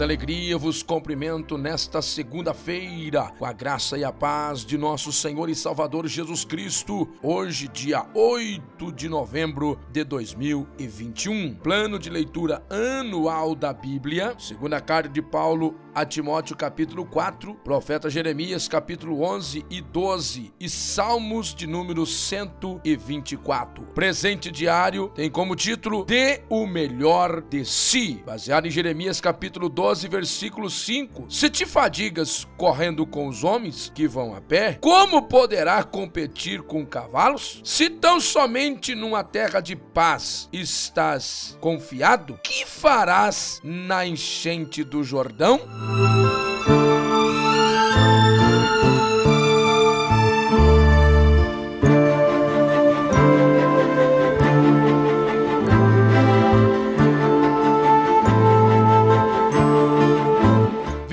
Muita alegria vos cumprimento nesta segunda-feira, com a graça e a paz de nosso Senhor e Salvador Jesus Cristo, hoje, dia 8 de novembro de 2021. Plano de leitura anual da Bíblia, segunda carta de Paulo a Timóteo, capítulo 4, profeta Jeremias, capítulo 11 e 12, e Salmos de número 124. Presente diário tem como título Dê o melhor de si, baseado em Jeremias, capítulo 12 12, versículo 5: Se te fadigas correndo com os homens que vão a pé, como poderá competir com cavalos? Se tão somente numa terra de paz estás confiado, que farás na enchente do Jordão?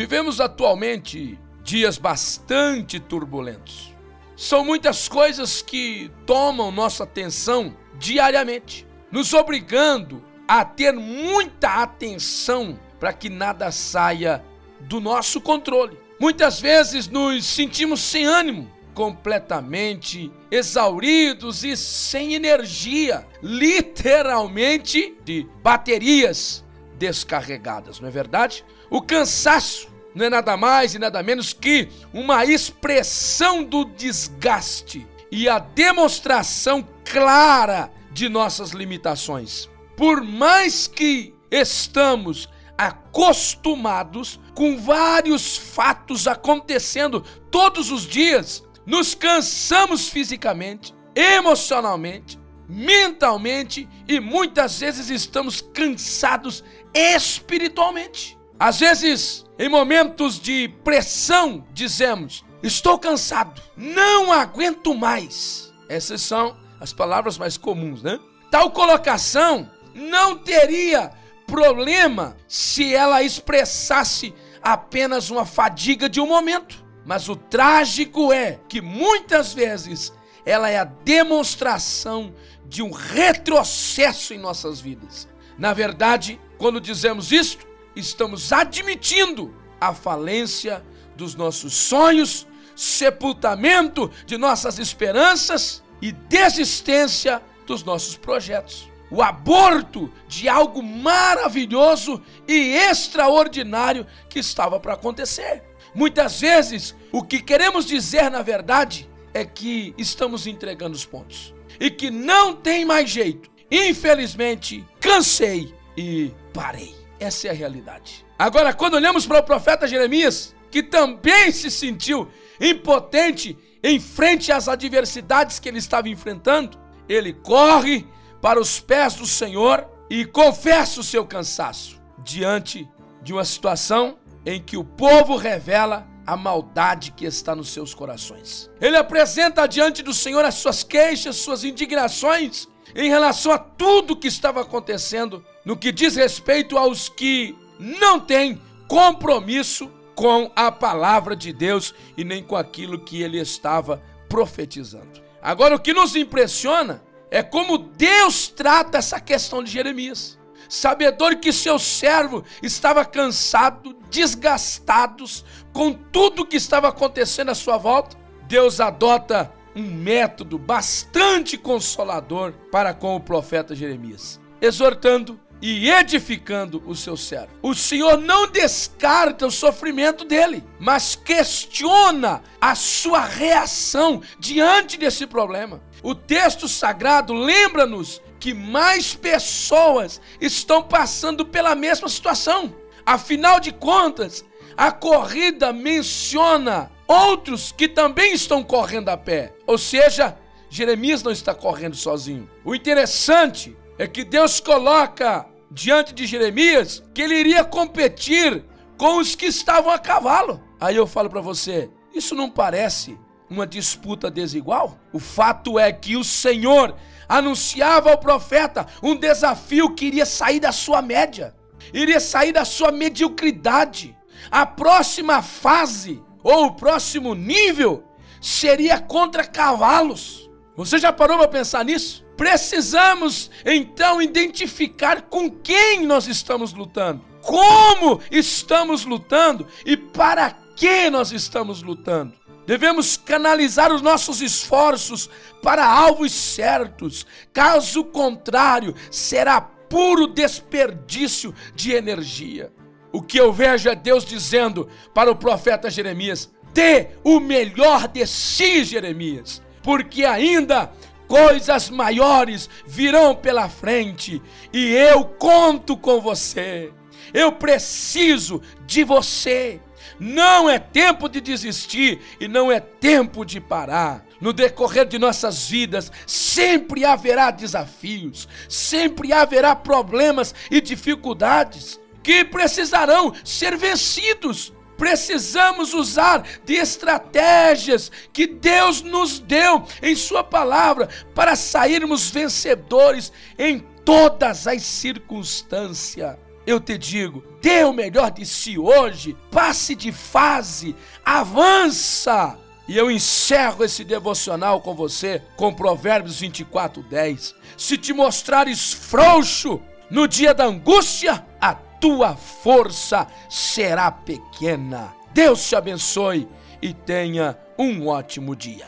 Vivemos atualmente dias bastante turbulentos. São muitas coisas que tomam nossa atenção diariamente, nos obrigando a ter muita atenção para que nada saia do nosso controle. Muitas vezes nos sentimos sem ânimo, completamente exauridos e sem energia, literalmente de baterias descarregadas, não é verdade? O cansaço não é nada mais e nada menos que uma expressão do desgaste e a demonstração clara de nossas limitações. Por mais que estamos acostumados com vários fatos acontecendo todos os dias, nos cansamos fisicamente, emocionalmente, mentalmente e muitas vezes estamos cansados espiritualmente. Às vezes, em momentos de pressão, dizemos: Estou cansado, não aguento mais. Essas são as palavras mais comuns, né? Tal colocação não teria problema se ela expressasse apenas uma fadiga de um momento. Mas o trágico é que muitas vezes ela é a demonstração de um retrocesso em nossas vidas. Na verdade, quando dizemos isto, estamos admitindo a falência dos nossos sonhos, sepultamento de nossas esperanças e desistência dos nossos projetos. O aborto de algo maravilhoso e extraordinário que estava para acontecer. Muitas vezes, o que queremos dizer na verdade é que estamos entregando os pontos e que não tem mais jeito. Infelizmente, cansei e parei. Essa é a realidade. Agora, quando olhamos para o profeta Jeremias, que também se sentiu impotente em frente às adversidades que ele estava enfrentando, ele corre para os pés do Senhor e confessa o seu cansaço diante de uma situação em que o povo revela a maldade que está nos seus corações. Ele apresenta diante do Senhor as suas queixas, suas indignações em relação a tudo que estava acontecendo no que diz respeito aos que não têm compromisso com a palavra de Deus e nem com aquilo que ele estava profetizando. Agora, o que nos impressiona é como Deus trata essa questão de Jeremias. Sabedor que seu servo estava cansado, desgastados com tudo que estava acontecendo à sua volta, Deus adota um método bastante consolador para com o profeta Jeremias, exortando e edificando o seu servo. O Senhor não descarta o sofrimento dele, mas questiona a sua reação diante desse problema. O texto sagrado lembra-nos que mais pessoas estão passando pela mesma situação. Afinal de contas, a corrida menciona outros que também estão correndo a pé. Ou seja, Jeremias não está correndo sozinho. O interessante é que Deus coloca diante de Jeremias que ele iria competir com os que estavam a cavalo. Aí eu falo para você, isso não parece uma disputa desigual? O fato é que o Senhor anunciava ao profeta um desafio que iria sair da sua média, iria sair da sua mediocridade. A próxima fase ou o próximo nível seria contra cavalos. Você já parou para pensar nisso? Precisamos então identificar com quem nós estamos lutando, como estamos lutando e para que nós estamos lutando. Devemos canalizar os nossos esforços para alvos certos, caso contrário, será puro desperdício de energia. O que eu vejo é Deus dizendo para o profeta Jeremias: dê o melhor de si, Jeremias, porque ainda coisas maiores virão pela frente e eu conto com você. Eu preciso de você. Não é tempo de desistir e não é tempo de parar. No decorrer de nossas vidas, sempre haverá desafios, sempre haverá problemas e dificuldades que precisarão ser vencidos. Precisamos usar de estratégias que Deus nos deu em Sua palavra para sairmos vencedores em todas as circunstâncias. Eu te digo, dê o melhor de si hoje, passe de fase, avança. E eu encerro esse devocional com você com Provérbios 24, 10. Se te mostrares frouxo no dia da angústia, a tua força será pequena. Deus te abençoe e tenha um ótimo dia.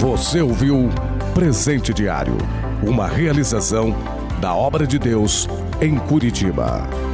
Você ouviu Presente Diário, uma realização da obra de Deus em Curitiba.